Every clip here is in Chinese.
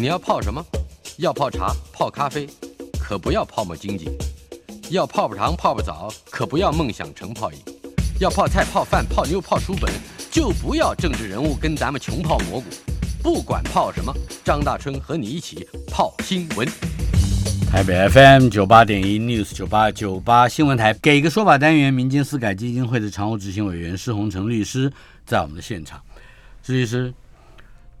你要泡什么？要泡茶、泡咖啡，可不要泡沫经济；要泡泡糖、泡泡澡，可不要梦想成泡影；要泡菜、泡饭、泡妞、泡书本，就不要政治人物跟咱们穷泡蘑菇。不管泡什么，张大春和你一起泡新闻。台北 FM 九八点一 News 九八九八新闻台，给个说法单元，民间私改基金会的常务执行委员施洪成律师在我们的现场。施律师，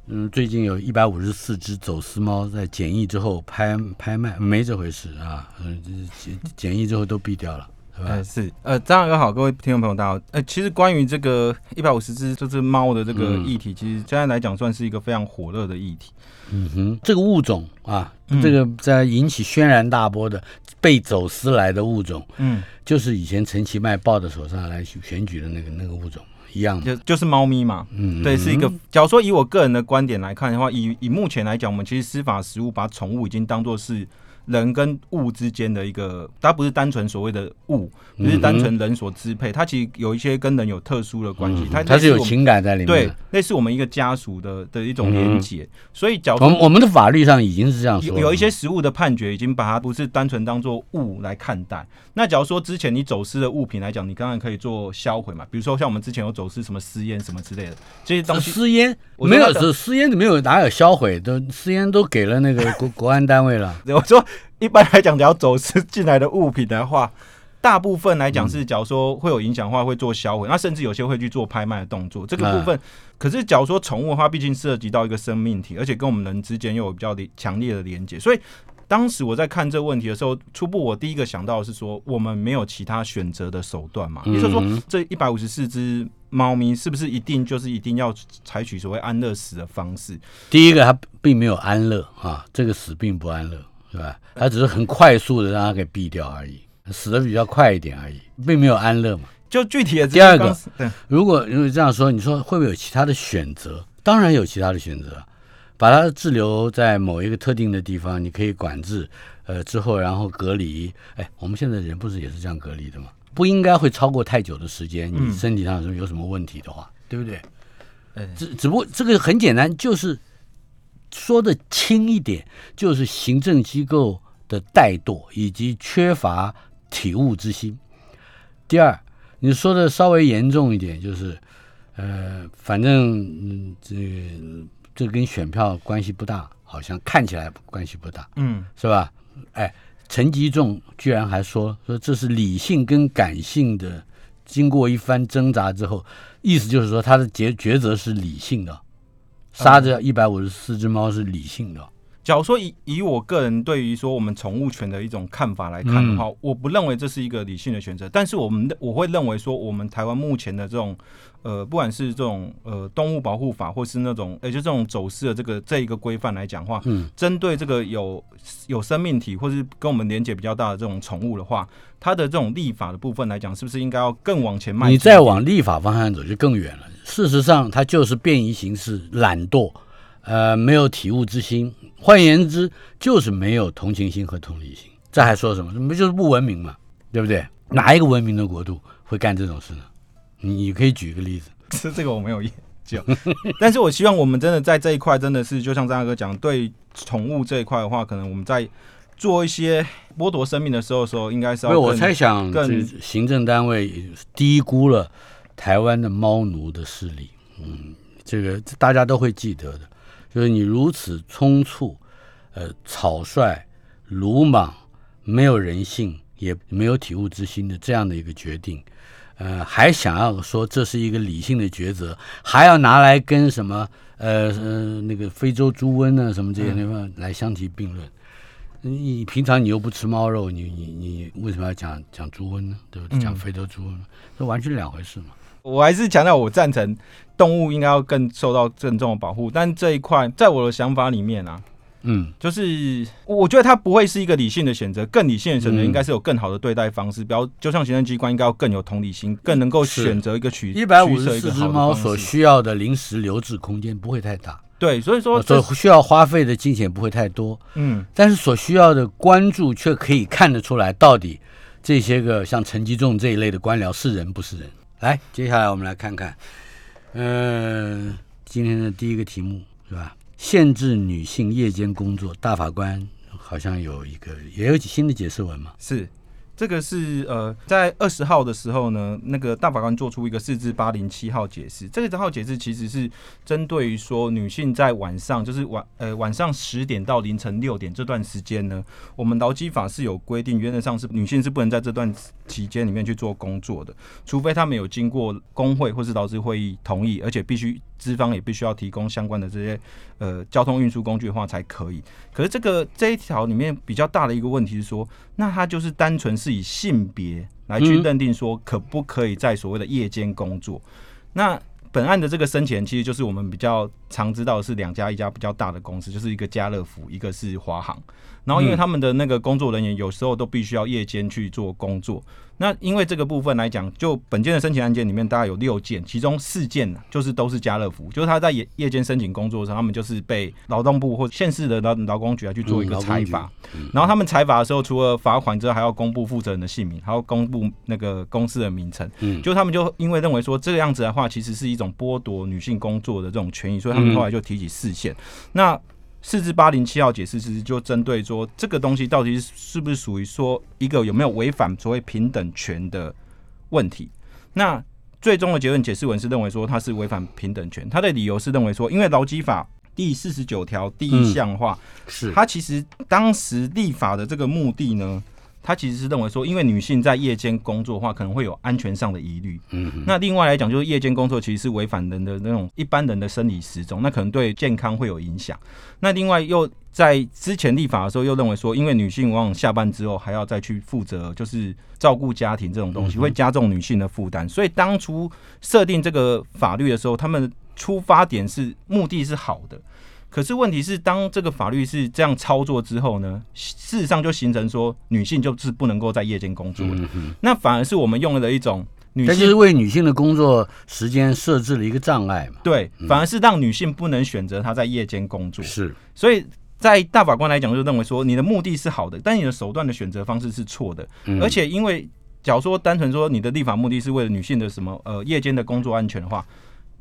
嗯，最近有一百五十四只走私猫在检疫之后拍拍卖，没这回事啊，嗯，检检疫之后都毙掉了。呃是呃张大哥好，各位听众朋友大家好。呃，其实关于这个一百五十只这只猫的这个议题，其实现在来讲算是一个非常火热的议题。嗯哼，这个物种啊，这个在引起轩然大波的被走私来的物种，嗯，就是以前陈其迈抱在手上来选举的那个那个物种一样，就就是猫咪嘛。嗯，对，是一个。假如说以我个人的观点来看的话，以以目前来讲，我们其实司法实务把宠物已经当做是。人跟物之间的一个，它不是单纯所谓的物，不是单纯人所支配，它其实有一些跟人有特殊的关系，它它是有情感在里面，对，类似我们一个家属的的一种连结。所以，假如我们的法律上已经是这样说，有一些实物的判决已经把它不是单纯当做物来看待。那假如说之前你走私的物品来讲，你当然可以做销毁嘛，比如说像我们之前有走私什么私烟什么之类的这些东西，私烟没有是私烟，没有哪有销毁，都私烟都给了那个国国安单位了。我说。一般来讲，只要走私进来的物品的话，大部分来讲是，假如说会有影响的话，会做销毁。那甚至有些会去做拍卖的动作。这个部分，可是假如说宠物的话，毕竟涉及到一个生命体，而且跟我们人之间又有比较强烈的连接，所以当时我在看这个问题的时候，初步我第一个想到的是说，我们没有其他选择的手段嘛？也就是说，这一百五十四只猫咪是不是一定就是一定要采取所谓安乐死的方式？第一个，它并没有安乐啊，这个死并不安乐。是吧？他只是很快速的让他给毙掉而已，死的比较快一点而已，并没有安乐嘛。就具体的第二个，如果因为这样说，你说会不会有其他的选择？当然有其他的选择，把它滞留在某一个特定的地方，你可以管制，呃，之后然后隔离。哎，我们现在人不是也是这样隔离的吗？不应该会超过太久的时间，你身体上有什么问题的话，对不对？只只不过这个很简单，就是。说的轻一点，就是行政机构的怠惰以及缺乏体悟之心。第二，你说的稍微严重一点，就是，呃，反正嗯这这跟选票关系不大，好像看起来关系不大，嗯，是吧？哎，陈吉仲居然还说说这是理性跟感性的，经过一番挣扎之后，意思就是说他的抉抉择是理性的。杀这一百五十四只猫是理性的。假如说以以我个人对于说我们宠物权的一种看法来看的话，我不认为这是一个理性的选择。但是我们我会认为说，我们台湾目前的这种呃，不管是这种呃动物保护法，或是那种也就这种走私的这个这一个规范来讲话，嗯，针对这个有有生命体或是跟我们连接比较大的这种宠物的话，它的这种立法的部分来讲，是不是应该要更往前迈？你再往立法方向走就更远了。事实上，它就是便宜行事、懒惰，呃，没有体悟之心。换言之，就是没有同情心和同理心。这还说什么？不就是不文明嘛？对不对？哪一个文明的国度会干这种事呢？你可以举个例子。是这个我没有研究，但是我希望我们真的在这一块，真的是就像张大哥讲，对宠物这一块的话，可能我们在做一些剥夺生命的时候，时候应该是要。我猜想，更行政单位低估了。台湾的猫奴的势力，嗯，这个大家都会记得的，就是你如此匆促、呃草率、鲁莽、没有人性，也没有体悟之心的这样的一个决定，呃，还想要说这是一个理性的抉择，还要拿来跟什么呃呃那个非洲猪瘟啊什么这些地方来相提并论。你平常你又不吃猫肉，你你你为什么要讲讲猪瘟呢？对不对？讲非洲猪瘟，这完全两回事嘛。我还是强调，我赞成动物应该要更受到郑重的保护。但这一块，在我的想法里面啊，嗯，就是我觉得它不会是一个理性的选择，更理性的选择应该是有更好的对待方式。比如，就像行政机关应该要更有同理心，更能够选择一个取一百五十四只猫所需要的临时留置空间不会太大。对，所以说所需要花费的金钱不会太多。嗯，但是所需要的关注却可以看得出来，到底这些个像陈吉仲这一类的官僚是人不是人。来，接下来我们来看看，嗯，今天的第一个题目是吧？限制女性夜间工作，大法官好像有一个也有新的解释文嘛？是。这个是呃，在二十号的时候呢，那个大法官做出一个四至八零七号解释。这个号解释其实是针对于说女性在晚上，就是晚呃晚上十点到凌晨六点这段时间呢，我们劳基法是有规定，原则上是女性是不能在这段期间里面去做工作的，除非他们有经过工会或是劳资会议同意，而且必须。资方也必须要提供相关的这些呃交通运输工具的话才可以。可是这个这一条里面比较大的一个问题是说，那它就是单纯是以性别来去认定说可不可以在所谓的夜间工作。那本案的这个生前其实就是我们比较常知道的是两家一家比较大的公司，就是一个家乐福，一个是华航。然后因为他们的那个工作人员有时候都必须要夜间去做工作。那因为这个部分来讲，就本件的申请案件里面，大概有六件，其中四件就是都是家乐福，就是他在夜夜间申请工作的时候，他们就是被劳动部或县市的劳劳工局来去做一个裁罚。然后他们裁罚的时候，除了罚款之后，还要公布负责人的姓名，还要公布那个公司的名称。嗯，就他们就因为认为说这个样子的话，其实是一种剥夺女性工作的这种权益，所以他们后来就提起四线。那四至八零七号解释其实就针对说这个东西到底是不是属于说一个有没有违反所谓平等权的问题？那最终的结论解释文是认为说它是违反平等权，他的理由是认为说，因为劳基法第四十九条第一项话是它其实当时立法的这个目的呢。他其实是认为说，因为女性在夜间工作的话，可能会有安全上的疑虑。嗯，那另外来讲，就是夜间工作其实是违反人的那种一般人的生理时钟，那可能对健康会有影响。那另外又在之前立法的时候，又认为说，因为女性往往下班之后还要再去负责，就是照顾家庭这种东西，会加重女性的负担。所以当初设定这个法律的时候，他们出发点是目的是好的。可是问题是，当这个法律是这样操作之后呢，事实上就形成说，女性就是不能够在夜间工作了。那反而是我们用了一种女性，就是为女性的工作时间设置了一个障碍嘛？对，反而是让女性不能选择她在夜间工作。是，所以在大法官来讲，就认为说，你的目的是好的，但你的手段的选择方式是错的。而且，因为假如说单纯说你的立法目的是为了女性的什么呃夜间的工作安全的话。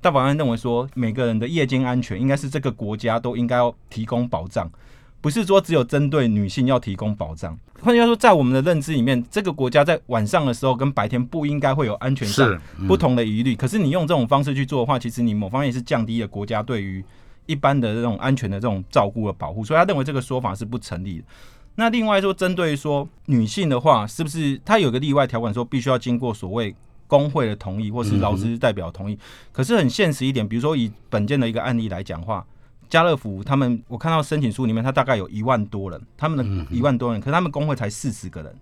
大法官认为说，每个人的夜间安全应该是这个国家都应该要提供保障，不是说只有针对女性要提供保障。换句话说，在我们的认知里面，这个国家在晚上的时候跟白天不应该会有安全上不同的疑虑。可是你用这种方式去做的话，其实你某方面是降低了国家对于一般的这种安全的这种照顾和保护。所以他认为这个说法是不成立的。那另外说，针对说女性的话，是不是他有个例外条款，说必须要经过所谓。工会的同意，或是劳资代表同意，可是很现实一点，比如说以本件的一个案例来讲话，家乐福他们，我看到申请书里面，他大概有一万多人，他们的一万多人，可是他们工会才四十个人，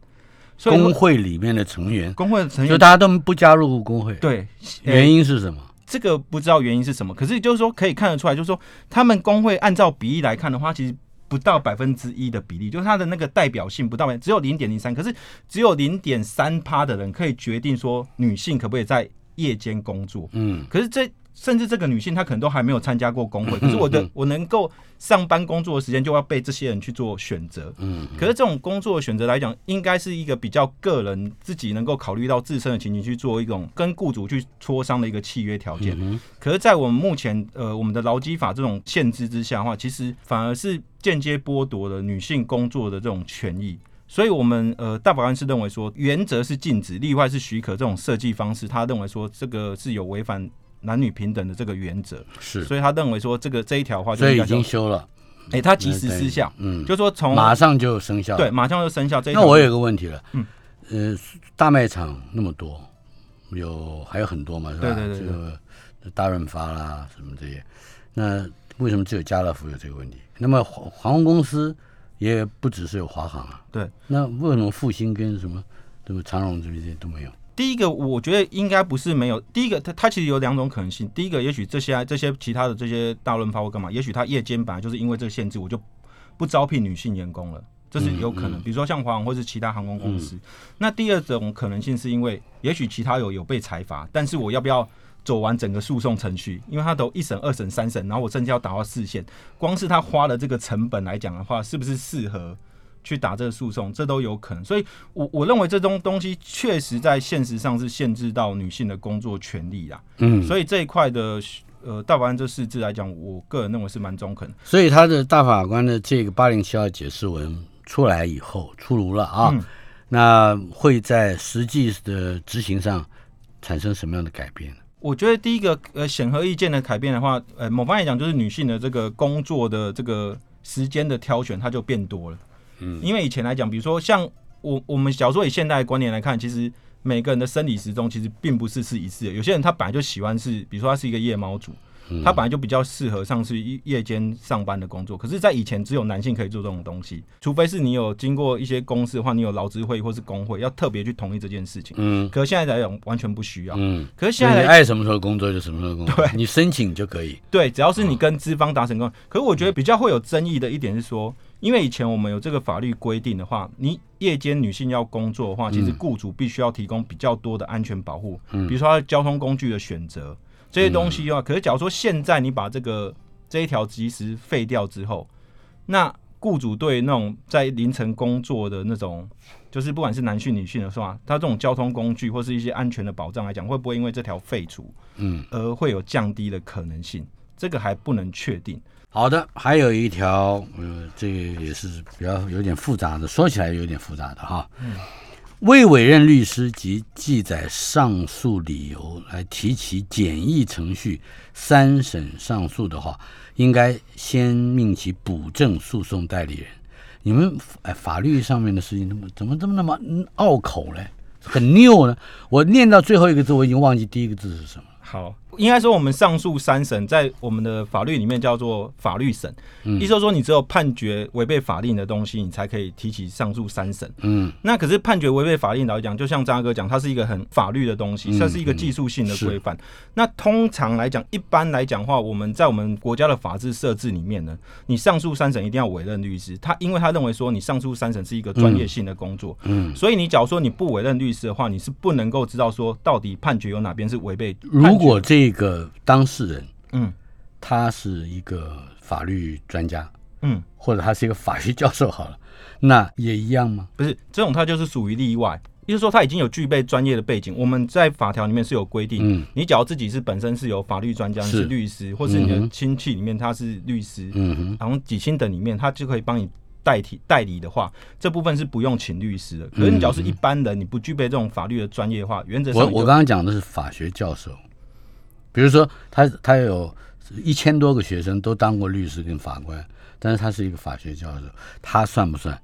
工会里面的成员，工会的成员就大家都不加入工会，对，原因是什么？这个不知道原因是什么，可是就是说可以看得出来，就是说他们工会按照比例来看的话，其实。不到百分之一的比例，就是它的那个代表性不到，只有零点零三。可是只有零点三趴的人可以决定说女性可不可以在夜间工作。嗯，可是这。甚至这个女性她可能都还没有参加过工会，可是我的我能够上班工作的时间就要被这些人去做选择。嗯，可是这种工作的选择来讲，应该是一个比较个人自己能够考虑到自身的情形去做一种跟雇主去磋商的一个契约条件。嗯，可是，在我们目前呃我们的劳基法这种限制之下的话，其实反而是间接剥夺了女性工作的这种权益。所以，我们呃大法官是认为说，原则是禁止，例外是许可这种设计方式。他认为说，这个是有违反。男女平等的这个原则。是，所以他认为说这个这一条话，所以已经修了，哎，他及时失效，嗯，就说从马上就生效，对，马上就生效。那我有个问题了，嗯，呃，大卖场那么多，有还有很多嘛，是吧？对对对，这个大润发啦什么这些，那为什么只有家乐福有这个问题？那么航空公司也不只是有华航啊，对，那为什么复兴跟什么对不长荣这些都没有？第一个，我觉得应该不是没有。第一个，它它其实有两种可能性。第一个，也许这些这些其他的这些大润发或干嘛，也许它夜间本来就是因为这个限制，我就不招聘女性员工了，这是有可能。比如说像华航或是其他航空公司。那第二种可能性是因为，也许其他有有被裁罚，但是我要不要走完整个诉讼程序？因为他都一审、二审、三审，然后我甚至要打到四线，光是他花了这个成本来讲的话，是不是适合？去打这个诉讼，这都有可能，所以，我我认为这种东西确实在现实上是限制到女性的工作权利啦。嗯，所以这一块的呃，大法官这四字来讲，我个人认为是蛮中肯。所以他的大法官的这个八零七号解释文出来以后出炉了啊，嗯那会在实际的执行上产生什么样的改变呢？我觉得第一个呃显而易见的改变的话，呃，某方面来讲就是女性的这个工作的这个时间的挑选，它就变多了。嗯因为以前来讲，比如说像我我们小时候以现代的观念来看，其实每个人的生理时钟其实并不是是一致的。有些人他本来就喜欢是，比如说他是一个夜猫族，嗯他本来就比较适合上是夜夜间上班的工作。可是，在以前只有男性可以做这种东西，除非是你有经过一些公司的话，你有劳资会或是工会要特别去同意这件事情。嗯可是现在来讲，完全不需要。嗯，可是现在你爱什么时候工作就什么时候工作，对你申请就可以。对，只要是你跟资方达成共识。可是我觉得比较会有争议的一点是说，因为以前我们有这个法律规定的话，你夜间女性要工作的话，其实雇主必须要提供比较多的安全保护，比如说交通工具的选择这些东西的话。可是假如说现在你把这个这一条及时废掉之后，那雇主对那种在凌晨工作的那种，就是不管是男性女性的话，他这种交通工具或是一些安全的保障来讲，会不会因为这条废除，嗯，而会有降低的可能性？这个还不能确定。好的，还有一条，呃，这个也是比较有点复杂的，说起来有点复杂的哈。嗯未委任律师及记载上诉理由来提起简易程序三审上诉的话，应该先命其补正诉讼代理人。你们哎，法律上面的事情，怎么怎么这么那么嗯拗口嘞？很拗呢？我念到最后一个字，我已经忘记第一个字是什么了。好，应该说我们上诉三审在我们的法律里面叫做法律审，嗯意思说你只有判决违背法令的东西，你才可以提起上诉三审。嗯那可是判决违背法令来讲，就像张哥讲，它是一个很法律的东西，嗯它是一个技术性的规范。那通常来讲，一般来讲的话，我们在我们国家的法制设置里面呢，你上诉三审一定要委任律师，他因为他认为说你上诉三审是一个专业性的工作，嗯，所以你假如说你不委任律师的话，你是不能够知道说到底判决有哪边是违背。如果这个当事人嗯他是一个法律专家，嗯。或者他是一个法学教授，好了，那也一样吗？不是这种，他就是属于例外，也就是说他已经有具备专业的背景。我们在法条里面是有规定，嗯你只要自己是本身是有法律专家，你是是律师，或是你的亲戚里面他是律师，嗯，然后几亲等里面他就可以帮你代替代理的话，这部分是不用请律师的。可是你只要是一般人，你不具备这种法律的专业的话，原则上我我刚刚讲的是法学教授，比如说他他有一千多个学生都当过律师跟法官，但是他是一个法学教授，他算不算？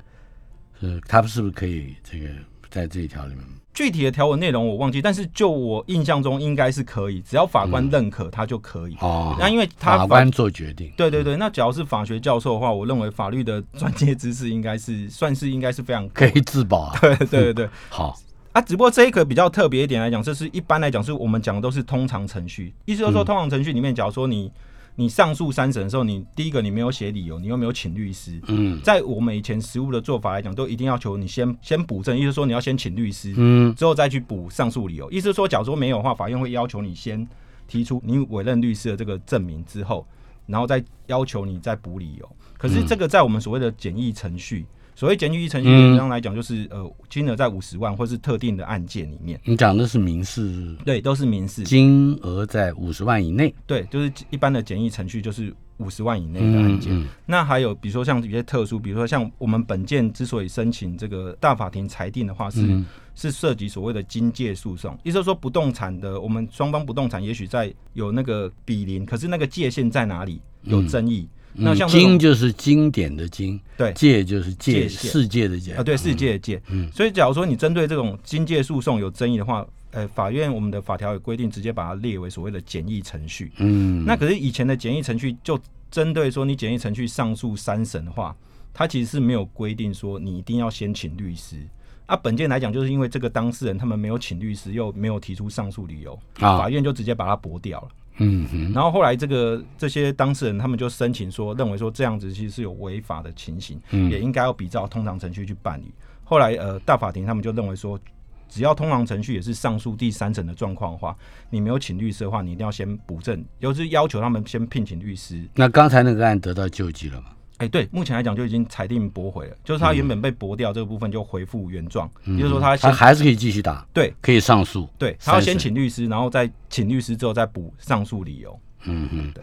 是他是不是可以这个在这一条里面？具体的条文内容我忘记，但是就我印象中应该是可以，只要法官认可他就可以。哦，那因为他法官做决定，对对对，那只要是法学教授的话，我认为法律的专业知识应该是算是应该是非常可以自保啊。对对对对好，啊，只不过这一个比较特别一点来讲，这是一般来讲是我们讲的都是通常程序，意思就是说通常程序里面，假如说你你上诉三审的时候，你第一个你没有写理由，你又没有请律师。嗯在我们以前实务的做法来讲，都一定要求你先先补证，意思说你要先请律师，嗯之后再去补上诉理由。意思是说，假如说没有的话，法院会要求你先提出你委任律师的这个证明之后，然后再要求你再补理由。可是这个在我们所谓的简易程序，所谓简易程序，嗯。简单来讲就是呃金额在五十万或是特定的案件里面，你讲的是民事，对，都是民事，金额在五十万以内。对，就是一般的简易程序就是五十万以内的案件。嗯。那还有比如说像有些特殊，比如说像我们本件之所以申请这个大法庭裁定的话，是、嗯。是涉及所谓的经界诉讼，意思是说不动产的我们双方不动产也许在有那个比邻，可是那个界限在哪里有争议。那嗯像经就是经典的经，对界就是界世界的界啊，对世界的界。嗯所以假如说你针对这种经界诉讼有争议的话，呃，法院我们的法条有规定，直接把它列为所谓的简易程序。嗯，那可是以前的简易程序就针对说你简易程序上诉三审的话，它其实是没有规定说你一定要先请律师。啊，本件来讲，就是因为这个当事人他们没有请律师，又没有提出上诉理由，啊法院就直接把它驳掉了。嗯哼然后后来这个这些当事人他们就申请说，认为说这样子其实是有违法的情形，嗯也应该要比照通常程序去办理。后来呃，大法庭他们就认为说，只要通常程序也是上诉第三审的状况的话，你没有请律师的话，你一定要先补正，就是要求他们先聘请律师。那刚才那个案得到救济了吗？哎、对，目前来讲就已经裁定驳回了，就是他原本被驳掉这个部分就回复原状，也就是说他先他还是可以继续打，对可以上诉。对，他要先请律师，然后再请律师之后再补上诉理由。嗯哼，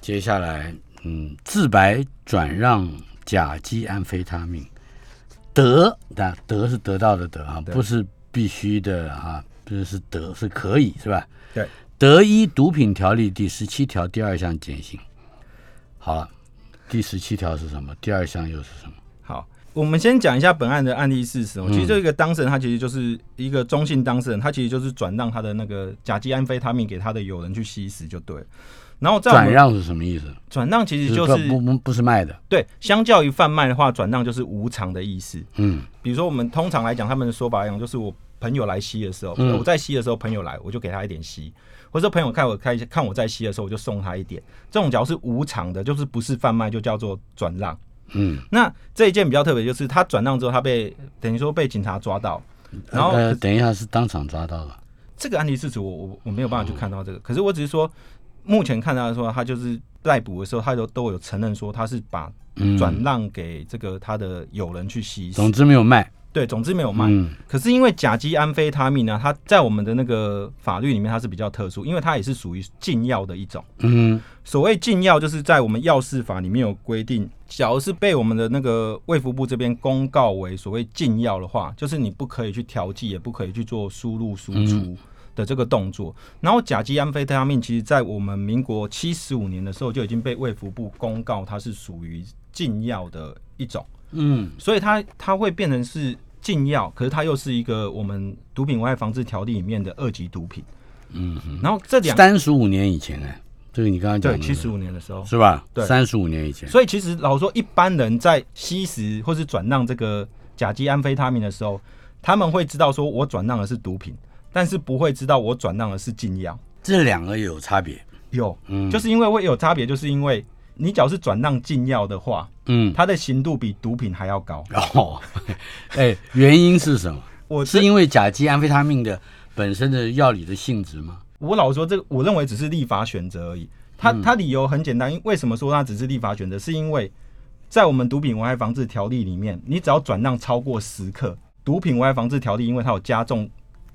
接下来，嗯，自白转让甲基安非他命，得的得是得到的得啊，不是必须的啊，不是是得是可以是吧？对，得依毒品条例第十七条第二项减刑。好了，第十七条是什么？第二项又是什么？好，我们先讲一下本案的案例事实其实这个当事人他其实就是一个中性当事人，他其实就是转让他的那个甲基安非他命给他的友人去吸食就对了。然后转让是什么意思？转让其实就是不不不是卖的，对，相较于贩卖的话，转让就是无偿的意思。嗯比如说我们通常来讲，他们的说法来讲，就是我朋友来吸的时候，嗯。我在吸的时候，朋友来我就给他一点吸，或者说朋友看我开看我在吸的时候，我就送他一点。这种只要是无偿的，就是不是贩卖，就叫做转让。嗯，那这一件比较特别，就是他转让之后，他被等于说被警察抓到，然后呃，等一下是当场抓到了，这个案例事实我我我没有办法去看到这个，可是我只是说，目前看到说他就是逮捕的时候，他都都有承认说他是把嗯，转让给这个他的友人去吸食，总之没有卖，对，总之没有卖。嗯可是因为甲基安非他命呢，它在我们的那个法律里面它是比较特殊，因为它也是属于禁药的一种。嗯所谓禁药，就是在我们药事法里面有规定，假如是被我们的那个卫福部这边公告为所谓禁药的话，就是你不可以去调剂，也不可以去做输入输出的这个动作。然后甲基安非他命，其实在我们民国七十五年的时候就已经被卫福部公告它是属于禁药的一种。嗯。所以它它会变成是禁药，可是它又是一个我们毒品危害防治条例里面的二级毒品。嗯嗯，然后这两三十五年以前哎，这个你刚刚讲的。对七十五年的时候，是吧？对。三十五年以前，所以其实老实说，一般人在吸食或是转让这个甲基安非他命的时候，他们会知道说我转让的是毒品，但是不会知道我转让的是禁药。这两个有差别，有，嗯，就是因为会有差别，就是因为你只要是转让禁药的话，嗯它的刑度比毒品还要高。哦，哎，原因是什么？我是因为甲基安非他命的本身的药理的性质吗？我老实说，这个我认为只是立法选择而已。它它理由很简单，因为什么说它只是立法选择？是因为在我们毒品危害防治条例里面，你只要转让超过十克，毒品危害防治条例因为它有加重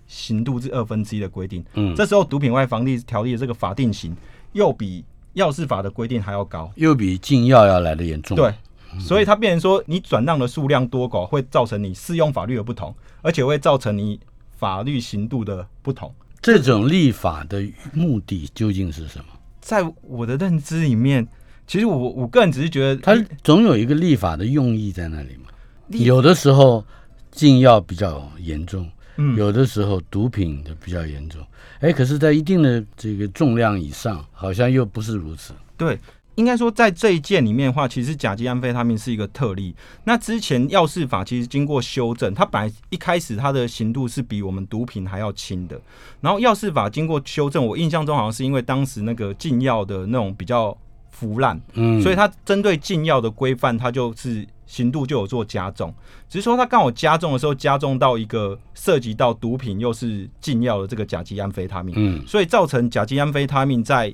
刑度至二分之一的规定，嗯，这时候毒品危害防治条例的这个法定刑又比药事法的规定还要高。又比禁药要来的严重。对，所以它变成说，你转让的数量多寡会造成你适用法律的不同，而且会造成你法律刑度的不同。这种立法的目的究竟是什么？在我的认知里面，其实我我个人只是觉得它总有一个立法的用意在那里嘛。有的时候禁药比较严重，嗯有的时候毒品的比较严重。哎，可是，在一定的这个重量以上，好像又不是如此。对，应该说在这一件里面的话，其实甲基安非他命是一个特例。那之前药事法其实经过修正，它本来一开始它的刑度是比我们毒品还要轻的，然后药事法经过修正，我印象中好像是因为当时那个禁药的那种比较腐烂，嗯，所以它针对禁药的规范，它就是刑度就有做加重，只是说他刚好加重的时候加重到一个涉及到毒品又是禁药的这个甲基安非他命，嗯所以造成甲基安非他命在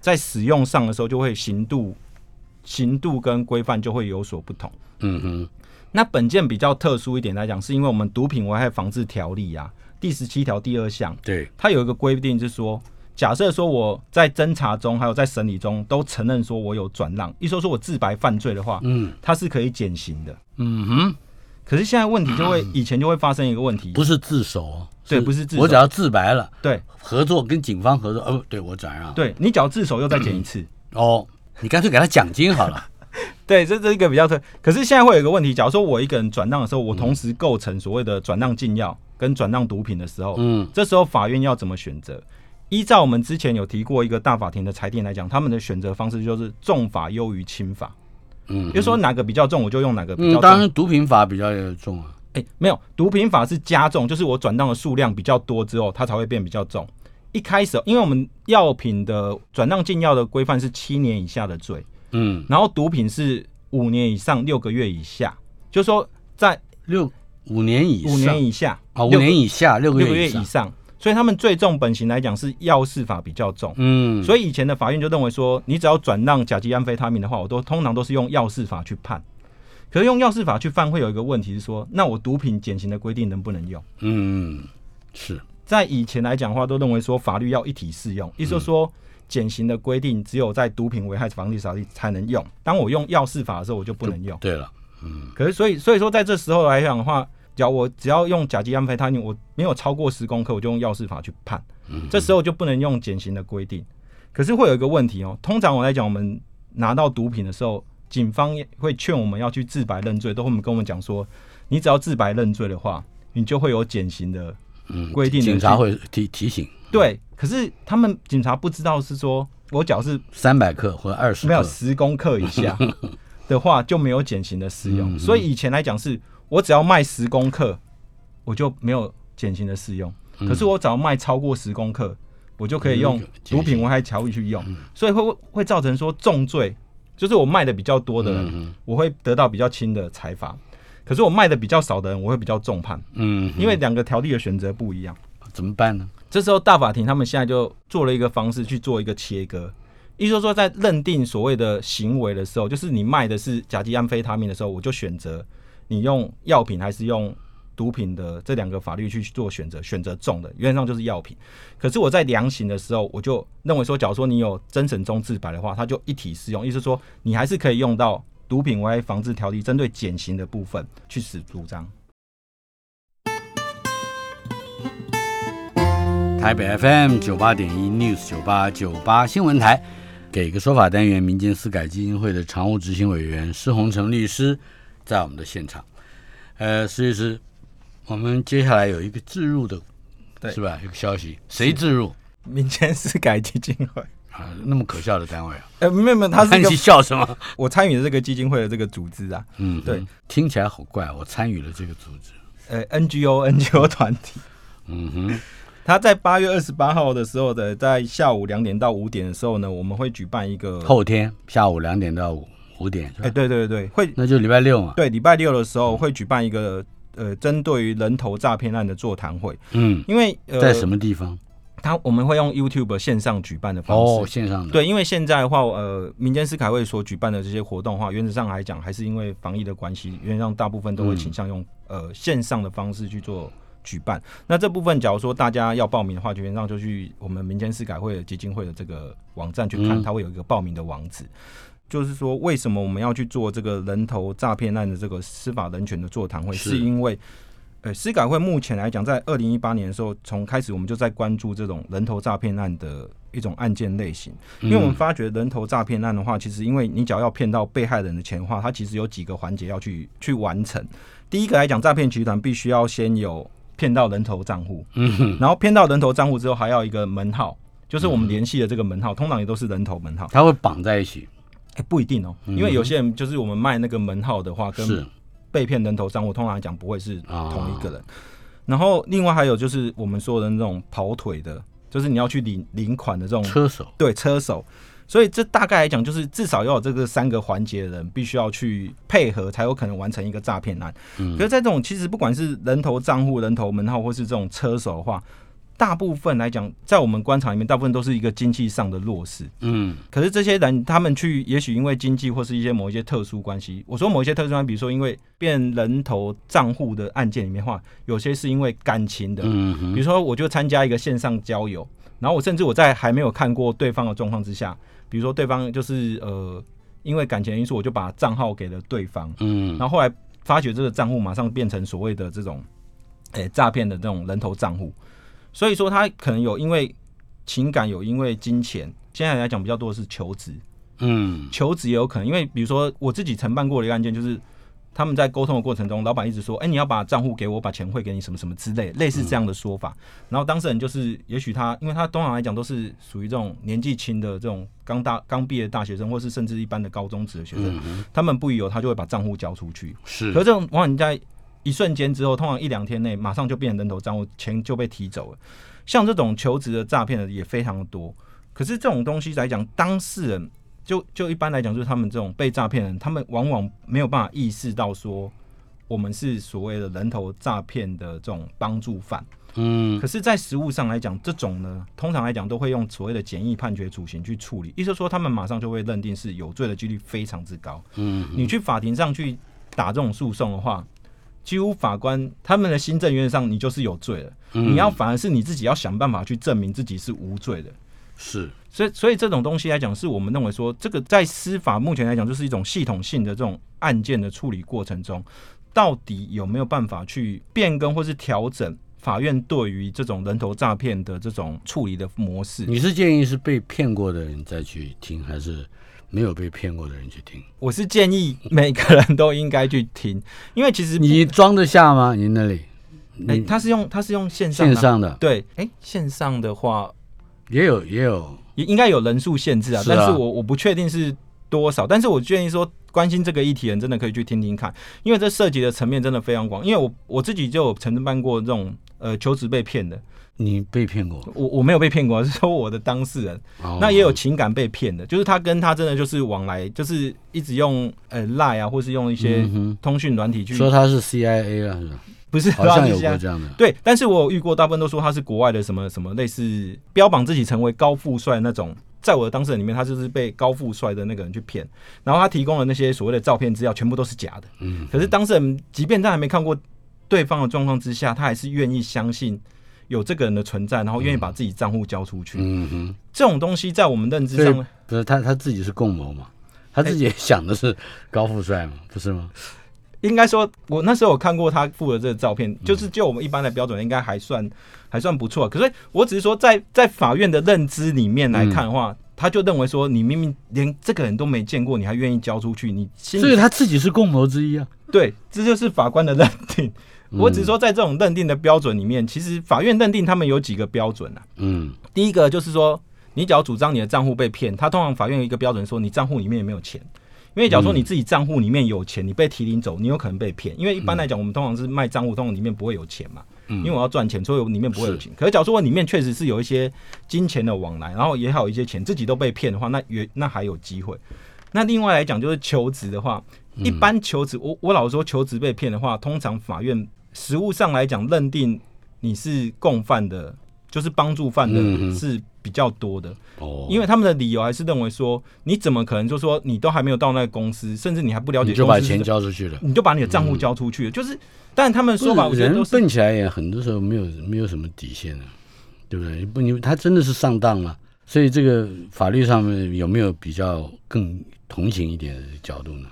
在使用上的时候就会刑度刑度跟规范就会有所不同。嗯哼，那本件比较特殊一点来讲，是因为我们毒品危害防治条例啊第十七条第二项，对，它有一个规定，就是说，假设说我在侦查中还有在审理中都承认说我有转让，一说说我自白犯罪的话，嗯。他是可以减刑的。嗯哼，可是现在问题就会，以前就会发生一个问题，不是自首。哦，对不是自首。我只要自白了，对。合作跟警方合作，哦，对我转让，对，你只要自首又再减一次，哦，你干脆给他奖金好了。对，这这一个比较特。可是现在会有一个问题，假如说我一个人转让的时候，我同时构成所谓的转让禁药跟转让毒品的时候，嗯。这时候法院要怎么选择？依照我们之前有提过一个大法庭的裁定来讲，他们的选择方式就是重法优于轻法，嗯也就是说哪个比较重，我就用哪个比嗯，较重。当然毒品法比较重啊。哎、没有，毒品法是加重，就是我转让的数量比较多之后，它才会变比较重。一开始，因为我们药品的转让禁药的规范是七年以下的罪，嗯，然后毒品是五年以上六个月以下，就是说在六五年以上，五年以下啊，五六年以下，六个月以上。所以他们最重本刑来讲是药事法比较重。嗯，所以以前的法院就认为说，你只要转让甲基安非他命的话，我都通常都是用药事法去判。可是用药事法去犯会有一个问题是说，那我毒品减刑的规定能不能用？嗯，是，在以前来讲的话，都认为说法律要一体适用，意思就是说，减刑的规定只有在毒品危害防治法律才能用，当我用药事法的时候，我就不能用。对了，嗯可是所以所以说在这时候来讲的话，只要我只要用甲基安非他命，我没有超过十公克，我就用药事法去判。这时候就不能用减刑的规定。可是会有一个问题哦，通常我来讲，我们拿到毒品的时候，警方也会劝我们要去自白认罪，都会跟我们讲说，你只要自白认罪的话，你就会有减刑的嗯，规定的警察会提提醒对。可是他们警察不知道是说我脚是三百克或二十没有，十公克以下 的话，就没有减刑的适用。嗯所以以前来讲是，我只要卖十公克，我就没有减刑的适用。可是我只要卖超过十公克，我就可以用毒品危害条例去用，所以会会造成说重罪，就是我卖的比较多的人，嗯我会得到比较轻的裁罚。可是我卖的比较少的人，我会比较重判，嗯，因为两个条例的选择不一样。怎么办呢？这时候大法庭他们现在就做了一个方式去做一个切割，意思说在认定所谓的行为的时候，就是你卖的是甲基安非他命的时候，我就选择你用药品还是用毒品的这两个法律去做选择，选择重的，原则上就是药品。可是我在量刑的时候，我就认为说，假如说你有真神中自白的话，它就一体适用，意思说你还是可以用到毒品危害防治条例针对减刑的部分去使主张。台北 FM 九八点一 News 九八九八新闻台，给个说法单元民间私改基金会的常务执行委员施宏成律师在我们的现场。呃，石律师，我们接下来有一个置入的，对是吧？一个消息，谁置入民间私改基金会，啊？那么可笑的单位啊！呃，没有没有，他是你笑什么？我参与了这个基金会的这个组织啊，嗯，对，听起来好怪。我参与了这个组织，呃，NGO NGO 团体，嗯哼，他在八月二十八号的时候的，在下午两点到五点的时候呢，我们会举办一个，后天下午两点到五五点是哎、吧？对对对，会那就礼拜六嘛。对礼拜六的时候会举办一个呃，针对于人头诈骗案的座谈会，嗯，因为呃，在什么地方？他我们会用 YouTube 线上举办的方式。哦，线上的。，对，因为现在的话，呃，民间司凯会所举办的这些活动的话，原则上来讲，还是因为防疫的关系，原则上大部分都会倾向用、呃线上的方式去做举办。那这部分，假如说大家要报名的话，原则上就去我们民间司改会的基金会的这个网站去看，嗯它会有一个报名的网址。就是说，为什么我们要去做这个人头诈骗案的这个司法人权的座谈会？是是因为呃，司改会目前来讲，在二零一八年的时候，从开始我们就在关注这种人头诈骗案的一种案件类型，因为我们发觉人头诈骗案的话，其实因为你只要要骗到被害人的钱的话，它其实有几个环节要去去完成。第一个来讲，诈骗集团必须要先有骗到人头账户，嗯哼，然后骗到人头账户之后，还要一个门号，就是我们联系的这个门号，通常也都是人头门号。它会绑在一起。哎、不一定哦，因为有些人就是我们卖那个门号的话，跟被骗人头账户，通常来讲不会是啊同一个人。然后另外还有就是我们说的那种跑腿的，就是你要去领领款的这种车手。对车手。所以这大概来讲，就是至少要有这个三个环节的人，必须要去配合，才有可能完成一个诈骗案。嗯可是，在这种其实不管是人头账户、人头门号，或是这种车手的话，大部分来讲，在我们官场里面，大部分都是一个经济上的弱势。嗯。可是这些人，他们去，也许因为经济或是一些某一些特殊关系，我说某一些特殊关系，比如说因为变人头账户的案件里面的话，有些是因为感情的，嗯哼，比如说我就参加一个线上交友，然后我甚至我在还没有看过对方的状况之下，比如说对方就是呃因为感情因素，我就把账号给了对方，嗯。然后后来发觉这个账户马上变成所谓的这种诶诈骗的这种人头账户，所以说他可能有因为情感，有因为金钱，现在来讲比较多的是求职，嗯。求职也有可能，因为比如说我自己承办过的一个案件，就是他们在沟通的过程中，老板一直说：“哎、你要把账户给我，把钱汇给你，什么什么之类，类似这样的说法。然后当事人就是，也许他，因为他通常来讲都是属于这种年纪轻的这种刚大刚毕业的大学生，或是甚至一般的高中职的学生，嗯，他们不疑有他就会把账户交出去。是。可是这种往往你在一瞬间之后，通常一两天内马上就变成人头账户，钱就被提走了。像这种求职的诈骗的也非常的多。可是这种东西来讲，当事人就就一般来讲，就是他们这种被诈骗人，他们往往没有办法意识到说我们是所谓的人头诈骗的这种帮助犯。嗯可是，在实务上来讲，这种呢，通常来讲都会用所谓的简易判决处刑去处理，意思说他们马上就会认定是有罪的几率非常之高。嗯你去法庭上去打这种诉讼的话，几乎法官他们的新政原则上你就是有罪了，嗯你要反而是你自己要想办法去证明自己是无罪的。是所以，所以这种东西来讲，是我们认为说，这个在司法目前来讲，就是一种系统性的这种案件的处理过程中，到底有没有办法去变更或是调整法院对于这种人头诈骗的这种处理的模式？你是建议是被骗过的人再去听，还是没有被骗过的人去听？我是建议每个人都应该去听，因为其实你装得下吗？你那里？哎、你他是用他是用线上线上的对，哎、线上的话也有也有，也应该有人数限制啊，是啊但是我我不确定是多少，但是我建议说，关心这个议题的人真的可以去听听看，因为这涉及的层面真的非常广。因为我我自己就有曾经办过这种呃求职被骗的，你被骗过？我我没有被骗过，是说我的当事人，哦那也有情感被骗的，就是他跟他真的就是往来，就是一直用呃 Line 啊，或是用一些通讯软体去，说他是 CIA 啊，是吧？不是好像有过这样的。对，但是我有遇过，大部分都说他是国外的什么什么类似标榜自己成为高富帅那种，在我的当事人里面，他就是被高富帅的那个人去骗，然后他提供的那些所谓的照片资料全部都是假的。嗯，可是当事人即便他还没看过对方的状况之下，他还是愿意相信有这个人的存在，然后愿意把自己账户交出去。嗯哼，这种东西在我们认知上，不是他他自己是共谋嘛？他自己也想的是高富帅嘛，不是吗？应该说，我那时候有看过他附的这个照片，就是就我们一般的标准，应该还算还算不错。可是我只是说在，在法院的认知里面来看的话，他就认为说，你明明连这个人都没见过，你还愿意交出去，你所以他自己是共谋之一啊。对，这就是法官的认定。我只是说，在这种认定的标准里面，其实法院认定他们有几个标准啊。嗯第一个就是说，你只要主张你的账户被骗，他通常法院有一个标准说，你账户里面有没有钱。因为假如说你自己账户里面有钱，你被提领走，你有可能被骗。因为一般来讲，我们通常是卖账户，通常里面不会有钱嘛，因为我要赚钱，所以我里面不会有钱。可是假如说我里面确实是有一些金钱的往来，然后也还有一些钱，自己都被骗的话，那也那还有机会。那另外来讲，就是求职的话，一般求职，我我老实说，求职被骗的话，通常法院实物上来讲，认定你是共犯的，就是帮助犯的是比较多的。哦，因为他们的理由还是认为说，你怎么可能就说你都还没有到那个公司，甚至你还不了解就公司是把钱交出去了。你就把你的账户交出去了，就是，但他们说法，我觉得都笨起来也很多时候没有没有什么底线的，对不对？不，你他真的是上当了，所以这个法律上面有没有比较更同情一点的角度呢？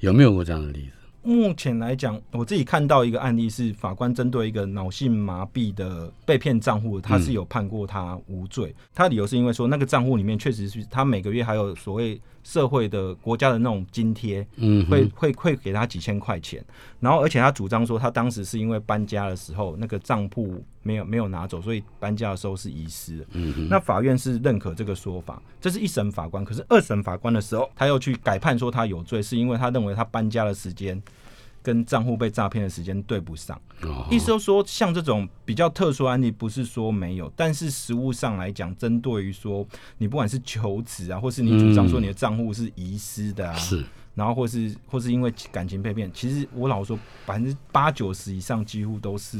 有没有过这样的例子？目前来讲，我自己看到一个案例是法官针对一个脑性麻痹的被骗账户，他是有判过他无罪。他理由是因为说那个账户里面确实是他每个月还有所谓社会的国家的那种津贴，嗯，会会会给他几千块钱，然后而且他主张说他当时是因为搬家的时候那个账簿没有没有拿走，所以搬家的时候是遗失的。嗯，那法院是认可这个说法，这是一审法官。可是二审法官的时候，他又去改判说他有罪，是因为他认为他搬家的时间跟账户被诈骗的时间对不上。哦意思就是说，像这种比较特殊案例，不是说没有，但是实物上来讲，针对于说你不管是求职啊，或是你主张说你的账户是遗失的啊，是然后或是或是因为感情被骗，其实我老实说百分之八九十以上几乎都是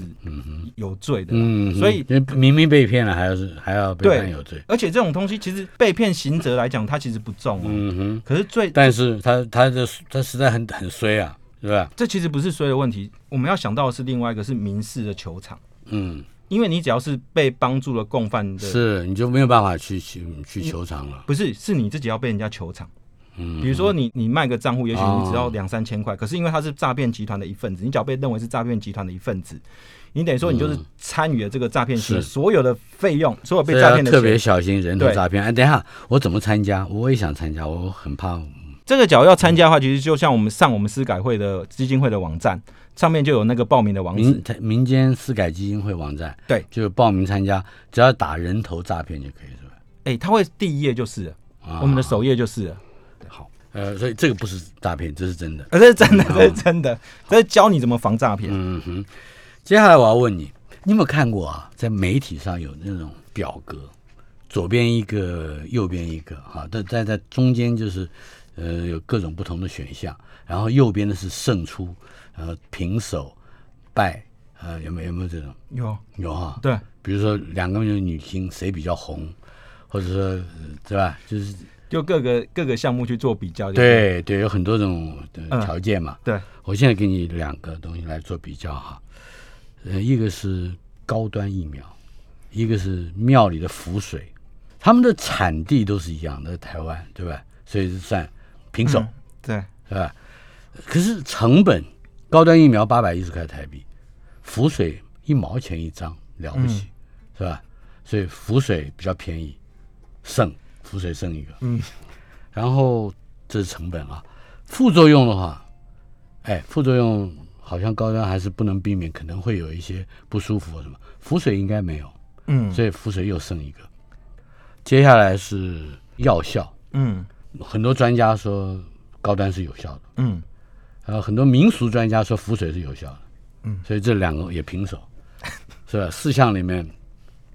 有罪的啦。嗯，所以明明被骗了，还要是还要被判有罪。而且这种东西其实被骗刑责来讲，它其实不重哦。嗯哼，可是最但是他他的他实在很很衰啊，对吧？这其实不是衰的问题，我们要想到的是另外一个是民事的球场，嗯，因为你只要是被帮助了共犯的，是你就没有办法去去去球场了。不是是你自己要被人家球场。嗯，比如说你你卖个账户，也许你只要哦两三千块，可是因为他是诈骗集团的一份子，你只要被认为是诈骗集团的一份子，你等于说你就是参与了这个诈骗是所有的费用，所有被诈骗的特别，小心人头对诈骗。哎，等一下，我怎么参加？我也想参加，我很怕。这个假如要参加的话，其实就像我们上我们司改会的基金会的网站上面就有那个报名的网址民，民间私改基金会网站，对，就是报名参加，只要打人头诈骗就可以，是吧？哎、他会第一页就是了，啊我们的首页就是了。好，呃，所以这个不是诈骗，这是真的。呃，这是真的，这是真的，这是教你怎么防诈骗。嗯哼，接下来我要问你，你有没有看过啊？在媒体上有那种表格，左边一个，右边一个，哈，但在在中间就是，呃，有各种不同的选项，然后右边的是胜出，呃平手、败，呃，有没有有没有这种？有，有哈，对，比如说两个女星谁比较红，或者说呃对吧？就是就各个各个项目去做比较。，对对，有很多种的嗯条件嘛。对，我现在给你两个东西来做比较哈，呃，一个是高端疫苗，一个是庙里的符水，他们的产地都是一样的，台湾对吧？所以是算平手，嗯对，是吧？可是成本，高端疫苗八百一十块台币，浮水一毛钱一张，了不起，是吧？所以浮水比较便宜，剩浮水剩一个，嗯，然后这是成本啊，副作用的话，哎，副作用好像高端还是不能避免，可能会有一些不舒服什么，浮水应该没有，嗯。所以浮水又剩一个。接下来是药效，嗯很多专家说高端是有效的。嗯，呃，很多民俗专家说浮水是有效的，嗯，所以这两个也平手，是吧？四项里面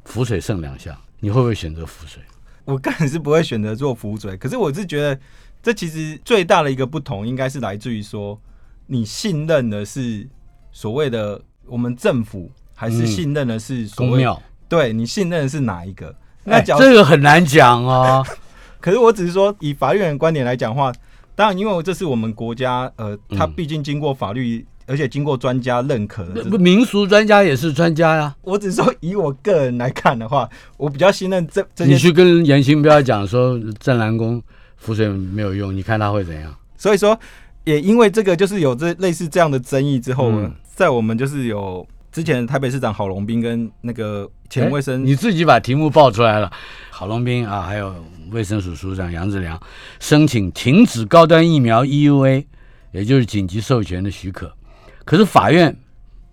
浮水剩两项，你会不会选择浮水？我个人是不会选择做浮水，可是我是觉得这其实最大的一个不同，应该是来自于说你信任的是所谓的我们政府，还是嗯信任的是公庙，对你信任的是哪一个？那哎，假如这个很难讲哦。可是我只是说，以法院的观点来讲话，当然，因为这是我们国家，呃，它嗯毕竟经过法律，而且经过专家认可的不，民俗专家也是专家呀。我只是说，以我个人来看的话，我比较信任这这。你去跟严新标讲说正南宫浮水没有用，你看他会怎样？所以说，也因为这个，就是有这类似这样的争议之后呢，嗯在我们就是有之前台北市长郝龙斌跟那个前卫生，哎你自己把题目报出来了。郝龙斌啊，还有卫生署署长杨志良申请停止高端疫苗 EUA，也就是紧急授权的许可，可是法院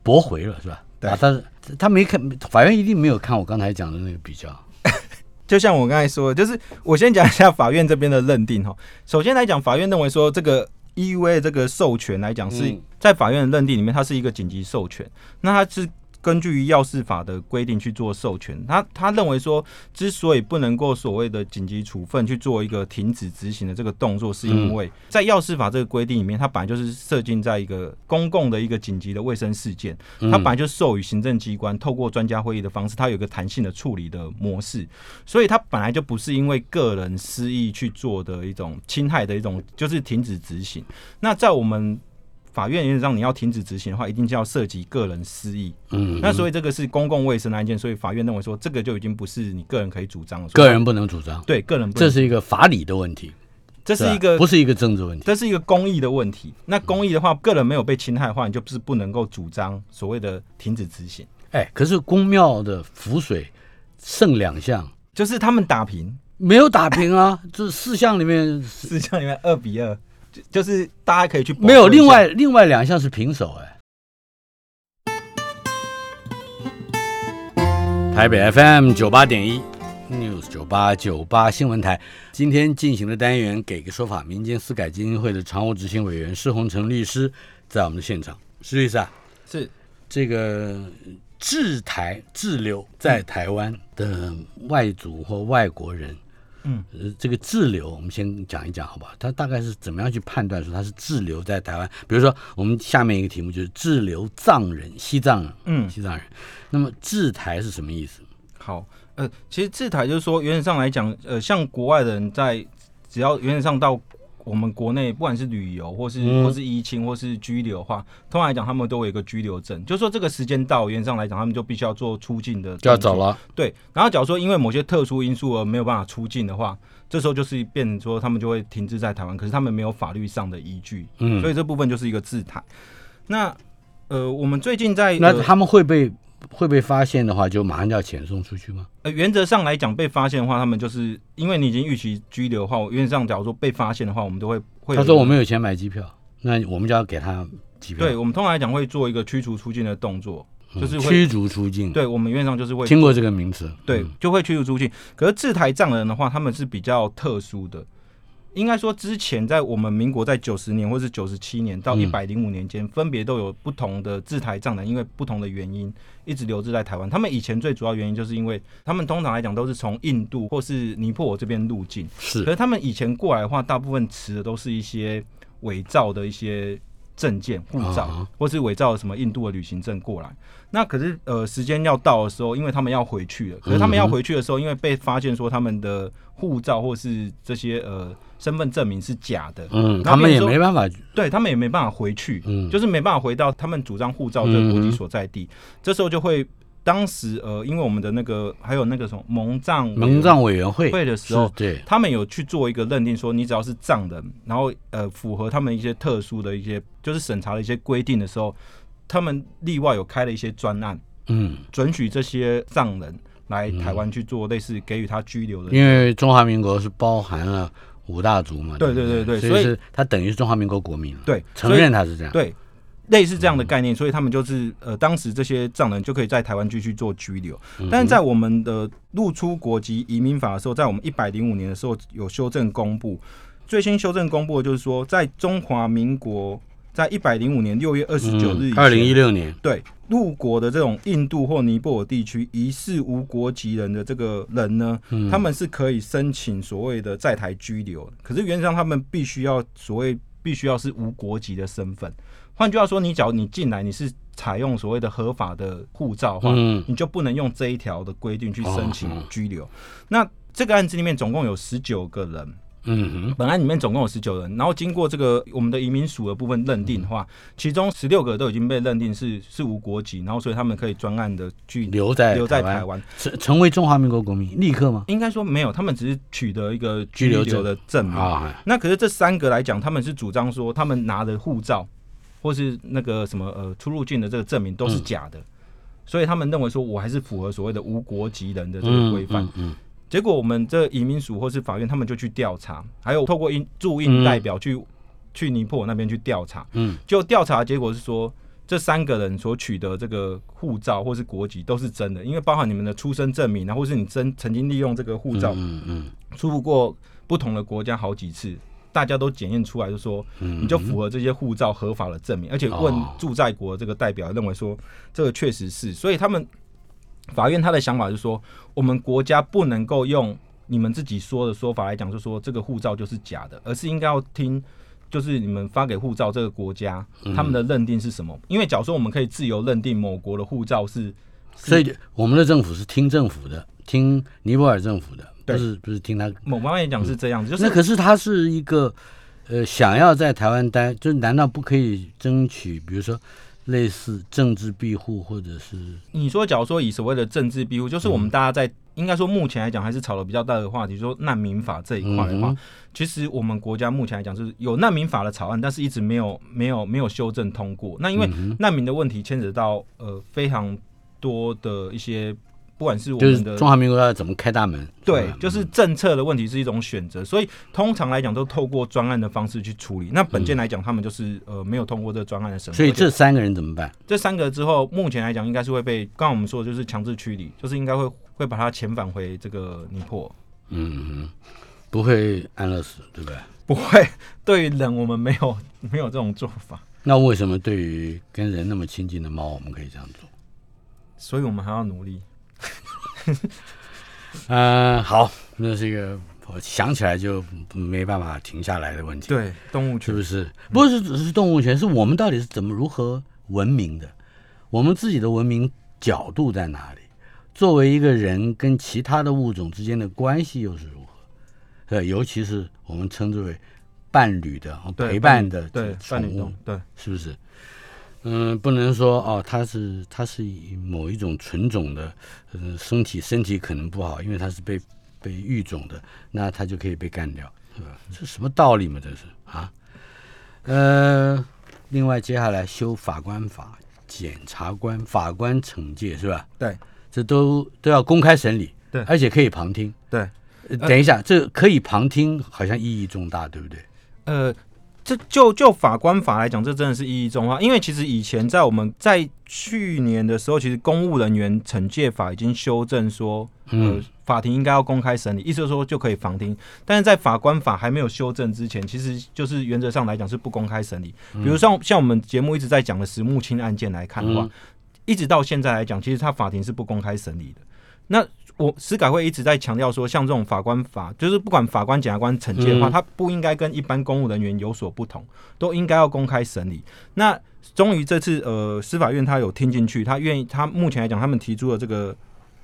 驳回了，是吧？对啊，他他没看，法院一定没有看我刚才讲的那个比较。就像我刚才说的，就是我先讲一下法院这边的认定哈。首先来讲，法院认为说这个 EUA 这个授权来讲是嗯在法院的认定里面，它是一个紧急授权，那它是。根据药事法的规定去做授权，他他认为说，之所以不能够所谓的紧急处分去做一个停止执行的这个动作，是因为在药事法这个规定里面，它本来就是设定在一个公共的一个紧急的卫生事件，它本来就授予行政机关透过专家会议的方式，它有一个弹性的处理的模式，所以它本来就不是因为个人私意去做的一种侵害的一种，就是停止执行。那在我们法院原则上，你要停止执行的话，一定就要涉及个人私益。嗯，那所以这个是公共卫生案件，所以法院认为说，这个就已经不是你个人可以主张了。个人不能主张，对个人不能，这是一个法理的问题，吧这是一个不是一个政治问题。这是一个公益的问题。那公益的话，个人没有被侵害的话，你就不是不能够主张所谓的停止执行，哎，可是公庙的浮水剩两项就是他们打平，没有打平啊，这四项里面四项里面二比二，就就是大家可以去没有，另外另外两项是平手哎。台北 FM 九八点一 News 九八九八新闻台，今天进行的单元给个说法，民间私改基金会的常务执行委员施洪成律师在我们的现场。施律师啊，是这个滞台滞留在台湾的外族或外国人，嗯呃，这个滞留，我们先讲一讲好不好？他大概是怎么样去判断说他是滞留在台湾？比如说，我们下面一个题目就是滞留藏人，西藏人，嗯西藏人。那么滞台是什么意思？好，呃，其实滞台就是说，原则上来讲，呃，像国外的人在只要原则上到我们国内，不管是旅游或是、嗯或是移情或是居留的话，通常来讲，他们都有一个居留证，就是说这个时间到，原则上来讲，他们就必须要做出境的，就要走。了。对，然后假如说因为某些特殊因素而没有办法出境的话，这时候就是变成说他们就会停滞在台湾，可是他们没有法律上的依据，嗯所以这部分就是一个制台。那呃，我们最近在呃那他们会被会被发现的话，就马上就要遣送出去吗？呃，原则上来讲，被发现的话，他们就是因为你已经预期拘留的话，原则上假如说被发现的话，我们都会会他说我没有钱买机票，那我们就要给他机票。对，我们通常来讲会做一个驱逐出境的动作，就是会驱逐出境。，对我们原则上就是会听过这个名词。对嗯，就会驱逐出境。可是制台藏人的话，他们是比较特殊的。应该说，之前在我们民国在九十年或是九十七年到嗯。一百零五年间，分别都有不同的制台藏人，因为不同的原因一直留滞在台湾。他们以前最主要原因就是因为他们通常来讲都是从印度或是尼泊尔这边入境，是。可是是他们以前过来的话，大部分持的都是一些伪造的一些证件、护照，啊或是伪造什么印度的旅行证过来。那可是呃，时间要到的时候，因为他们要回去了，可是他们要回去的时候，因为被发现说他们的护照或是这些呃身份证明是假的，嗯，他们也没办法。对他们也没办法回去，嗯就是没办法回到他们主张护照这个国籍所在地。这时候就会当时呃，因为我们的那个还有那个什么蒙藏蒙藏委员会会的时候，对，他们有去做一个认定，说你只要是藏人，然后呃符合他们一些特殊的一些就是审查的一些规定的时候，他们例外有开了一些专案，嗯，准许这些藏人来台湾去做类似给予他拘留的。因为中华民国是包含了五大族嘛，对对对对对所以所以他等于是中华民国国民了，对，承认他是这样，对，类似这样的概念，所以他们就是呃，当时这些藏人就可以在台湾继续做拘留。嗯但是在我们的入出国籍移民法的时候，在我们一百零五年的时候有修正公布，最新修正公布的就是说，在中华民国在一百零五年六月二十九日二零一六年，对入国的这种印度或尼泊尔地区疑似无国籍人的这个人呢，嗯。他们是可以申请所谓的在台拘留，可是原则上他们必须要所谓必须要是无国籍的身份。换句话说，你只要你进来你是采用所谓的合法的护照的话，嗯你就不能用这一条的规定去申请哦哦居留。那这个案子里面总共有十九个人，嗯哼，本案里面总共有十九人，然后经过这个我们的移民署的部分认定的话，其中十六个都已经被认定是是无国籍，然后所以他们可以专案的去留在留在台湾，成成为中华民国国民，立刻吗？应该说没有，他们只是取得一个居居留证留的证明。啊，那可是这三个来讲，他们是主张说，他们拿的护照或是那个什么呃出入境的这个证明都是假的，所以他们认为说我还是符合所谓的无国籍人的这个规范。嗯嗯结果我们这移民署或是法院，他们就去调查，还有透过印驻印代表去、去尼泊尔那边去调查，嗯，就调查结果是说，这三个人所取得这个护照或是国籍都是真的，因为包含你们的出生证明，然后或是你真曾经利用这个护照嗯嗯出入过不同的国家好几次。大家都检验出来，就说嗯，你就符合这些护照合法的证明，而且问哦驻在国这个代表认为说这个确实是，所以他们法院他的想法是说，我们国家不能够用你们自己说的说法来讲，就说这个护照就是假的，而是应该要听。就是你们发给护照这个国家，嗯他们的认定是什么？因为假如说我们可以自由认定某国的护照是，所以我们的政府是听政府的，听尼泊尔政府的，不是不是听他。某方面讲是这样子，就是那可是他是一个呃，想要在台湾待，就难道不可以争取，比如说类似政治庇护，或者是你说，假如说以所谓的政治庇护，就是我们大家在、应该说目前来讲还是吵得比较大的话题，说难民法这一块的话，嗯其实我们国家目前来讲是有难民法的草案，但是一直没有没有没有修正通过。那因为嗯难民的问题牵扯到呃非常多的一些，不管是我就是们的中华民国要怎么开大门？对就是政策的问题是一种选择，所以通常来讲都透过专案的方式去处理。那本件来讲，他们就是呃没有通过这个专案的审核，所以这三个人怎么办？这三个之后，目前来讲应该是会被刚刚我们说的就是强制驱离，就是应该会会把他遣返回这个尼泊尔。嗯嗯，不会安乐死，对不对？不会，对于人我们没有没有这种做法，那为什么对于跟人那么亲近的猫，我们可以这样做？所以我们还要努力。嗯、好，那是一个我想起来就没办法停下来的问题，对，动物权是不是？不是只是动物权，是我们到底是怎么如何文明的？我们自己的文明角度在哪里？作为一个人跟其他的物种之间的关系又是如何？呃，尤其是我们称之为伴侣的、陪伴的对宠物对是不是？嗯，不能说哦，它是它是以某一种纯种的，嗯，身体身体可能不好，因为它是被被育种的，那它就可以被干掉，是吧？这什么道理嘛？这是啊？呃，另外接下来修法官法、检察官、法官惩戒是吧？对这都都要公开审理，对而且可以旁听。对，呃等一下，这可以旁听，好像意义重大，对不对？呃，这就就法官法来讲，这真的是意义重大，因为其实以前在我们在去年的时候，其实公务人员惩戒法已经修正说，呃嗯，法庭应该要公开审理，意思就是说就可以旁听。但是在法官法还没有修正之前，其实就是原则上来讲是不公开审理。比如像像我们节目一直在讲的石木清案件来看的话，嗯一直到现在来讲，其实他法庭是不公开审理的。那我司改会一直在强调说，像这种法官法，就是不管法官、检察官惩戒的话，嗯他不应该跟一般公务人员有所不同，都应该要公开审理。那终于这次呃，司法院他有听进去，他愿意，他目前来讲，他们提出的这个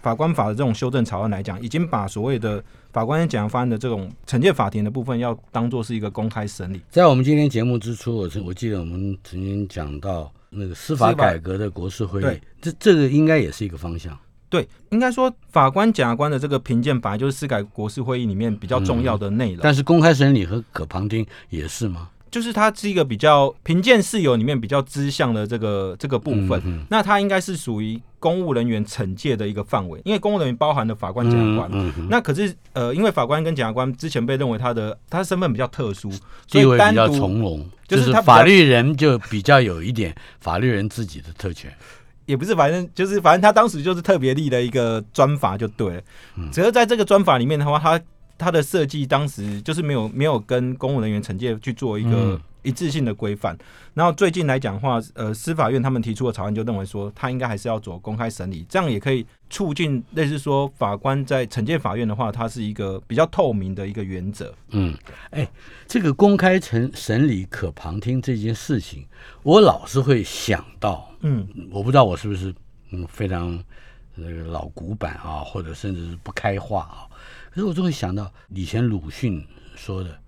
法官法的这种修正草案来讲，已经把所谓的法官跟检察官的这种惩戒法庭的部分，要当做是一个公开审理。在我们今天节目之初，我曾我记得我们曾经讲到，那个司法改革的国事会议对，这这个应该也是一个方向。对，应该说法官、检察官的这个评鉴，本来就是司改国事会议里面比较重要的内容。但是公开审理和可旁听也是吗？就是它是一个比较评鉴事由里面比较知向的这个这个部分，嗯那它应该是属于公务人员惩戒的一个范围，因为公务人员包含了法官、检察官。嗯嗯那可是呃，因为法官跟检察官之前被认为他的他的身份比较特殊，所地位比较以单独从容，就是他法律人就比较有一点法律人自己的特权。也不是，反正就是反正他当时就是特别立了一个专法就对了。嗯只是在这个专法里面的话，他他的设计当时就是没有没有跟公务人员惩戒去做一个嗯一致性的规范。然后最近来讲的话，呃，司法院他们提出的草案就认为说，他应该还是要走公开审理，这样也可以促进类似说法官在惩戒法院的话，它是一个比较透明的一个原则。嗯，哎，这个公开审审理可旁听这件事情，我老是会想到，嗯，我不知道我是不是嗯非常那个老古板啊，或者甚至是不开化啊，可是我就会想到以前鲁迅说的，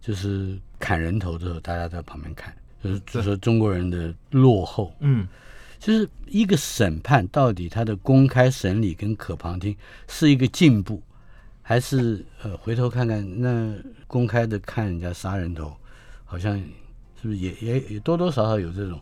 就是砍人头的时候，大家在旁边看，就是就说中国人的落后，嗯，就是一个审判到底它的公开审理跟可旁听是一个进步，还是呃回头看看那公开的看人家杀人头，好像是不是也也也多多少少有这种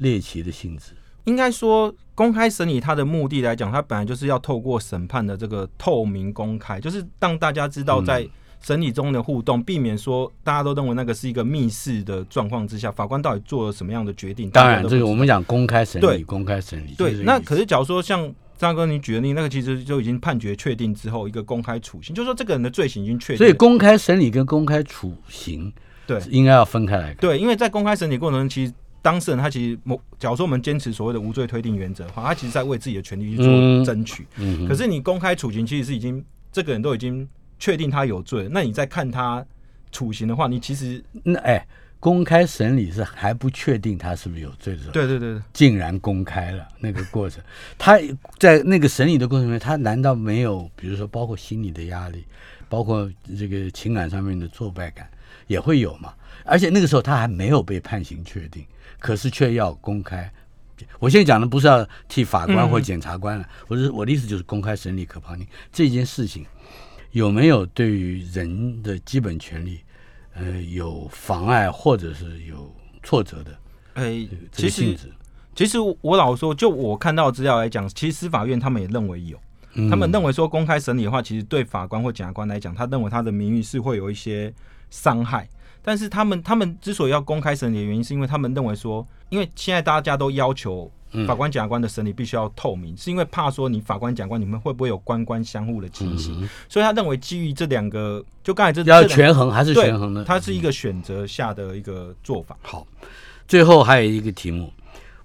猎奇的性质？应该说，公开审理它的目的来讲，它本来就是要透过审判的这个透明公开，就是让大家知道在审理中的互动，避免说大家都认为那个是一个密室的状况之下，法官到底做了什么样的决定。当然，这个我们讲公开审理，公开审理对。那可是是假如说像张哥你举的例，那个其实就已经判决确定之后，一个公开处刑，就是说这个人的罪行已经确定。所以公开审理跟公开处刑对应该要分开来看。对，因为在公开审理过程中，其实当事人他其实某，假如说我们坚持所谓的无罪推定原则的话，他其实在为自己的权利去做嗯争取。可是你公开处刑，其实是已经这个人都已经确定他有罪了，那你再看他处刑的话，你其实那哎，公开审理是还不确定他是不是有罪的时候，对对对对竟然公开了那个过程。他在那个审理的过程中，他难道没有，比如说包括心理的压力，包括这个情感上面的挫败感，也会有嘛？而且那个时候他还没有被判刑确定，可是却要公开。我现在讲的不是要替法官或检察官了，我是我的意思就是公开审理可旁听这件事情，有没有对于人的基本权利，呃，有妨碍或者是有挫折的哎、这个其实性质？其实我老实说，就我看到的资料来讲，其实司法院他们也认为有，他们认为说公开审理的话，其实对法官或检察官来讲，他认为他的名誉是会有一些伤害。但是他们他们之所以要公开审理的原因，是因为他们认为说，因为现在大家都要求法官、检察官的审理必须要透明，是因为怕说你法官、检察官你们会不会有官官相护的情形，所以他认为基于这两个，就刚才这要权衡还是对权衡呢？它是一个选择下的一个做法。好，最后还有一个题目：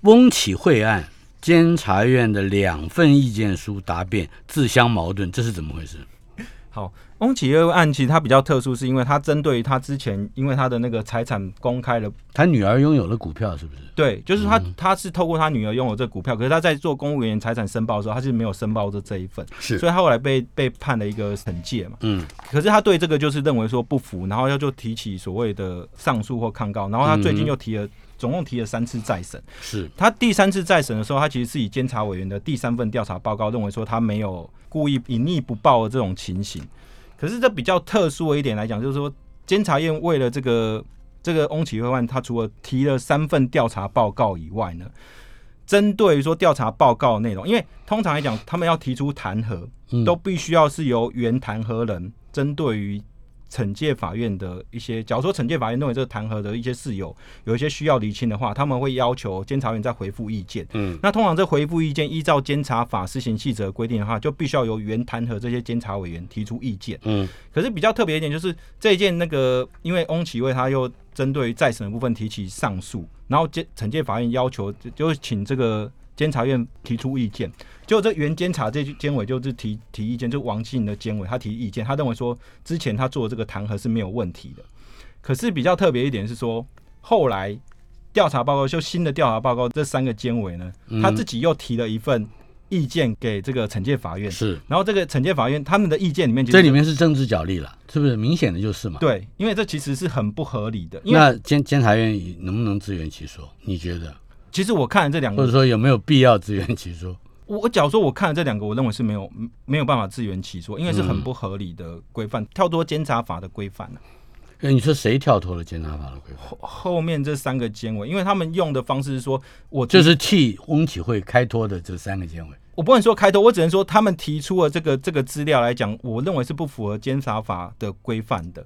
翁启惠案，监察院的两份意见书答辩自相矛盾，这是怎么回事？好，翁启业案其实它比较特殊，是因为它针对于他之前，因为他的那个财产公开了，他女儿拥有了股票，是不是？对，就是他他是透过他女儿拥有这股票，可是他在做公务员财产申报的时候，他是没有申报的这一份，是所以他后来被被判了一个惩戒嘛。嗯，可是他对这个就是认为说不服，然后要就提起所谓的上诉或抗告，然后他最近又提了，总共提了三次再审。是他第三次再审的时候，他其实是以监察委员的第三份调查报告认为说他没有故意隐匿不报的这种情形。可是这比较特殊的一点来讲，就是说监察院为了这个这个翁启惠案，他除了提了三份调查报告以外呢，针对于说调查报告内容，因为通常来讲，他们要提出弹劾，嗯。都必须要是由原弹劾人针对于惩戒法院的一些，假如说惩戒法院认为这个弹劾的一些事由有一些需要厘清的话，他们会要求监察院再回复意见。嗯，那通常这回复意见依照监察法施行细则规定的话，就必须要由原弹劾这些监察委员提出意见。嗯，可是比较特别一点就是这一件那个，因为翁启惠他又针对再审的部分提起上诉，然后监惩戒法院要求就就请这个监察院提出意见，就这原监察这监委就是提提意见，就王庆的监委他提意见，他认为说之前他做的这个弹劾是没有问题的。可是比较特别一点是说，后来调查报告就新的调查报告，这三个监委呢，他自己又提了一份意见给这个惩戒法院，是，然后这个惩戒法院他们的意见里面这里面是政治角力了，是不是？明显的就是嘛。对，因为这其实是很不合理的，那监监察院能不能自圆其说？你觉得？其实我看了这两个，或者说有没有必要自圆其说？我我假如说我看了这两个，我认为是没有没有办法自圆其说，因为是很嗯不合理的规范，跳脱监察法的规范啊呃你说谁跳脱了监察法的规范？后后面这三个监委，因为他们用的方式是说，我提就是替翁启慧开脱的这三个监委。我不能说开脱，我只能说他们提出了这个这个资料来讲，我认为是不符合监察法的规范的。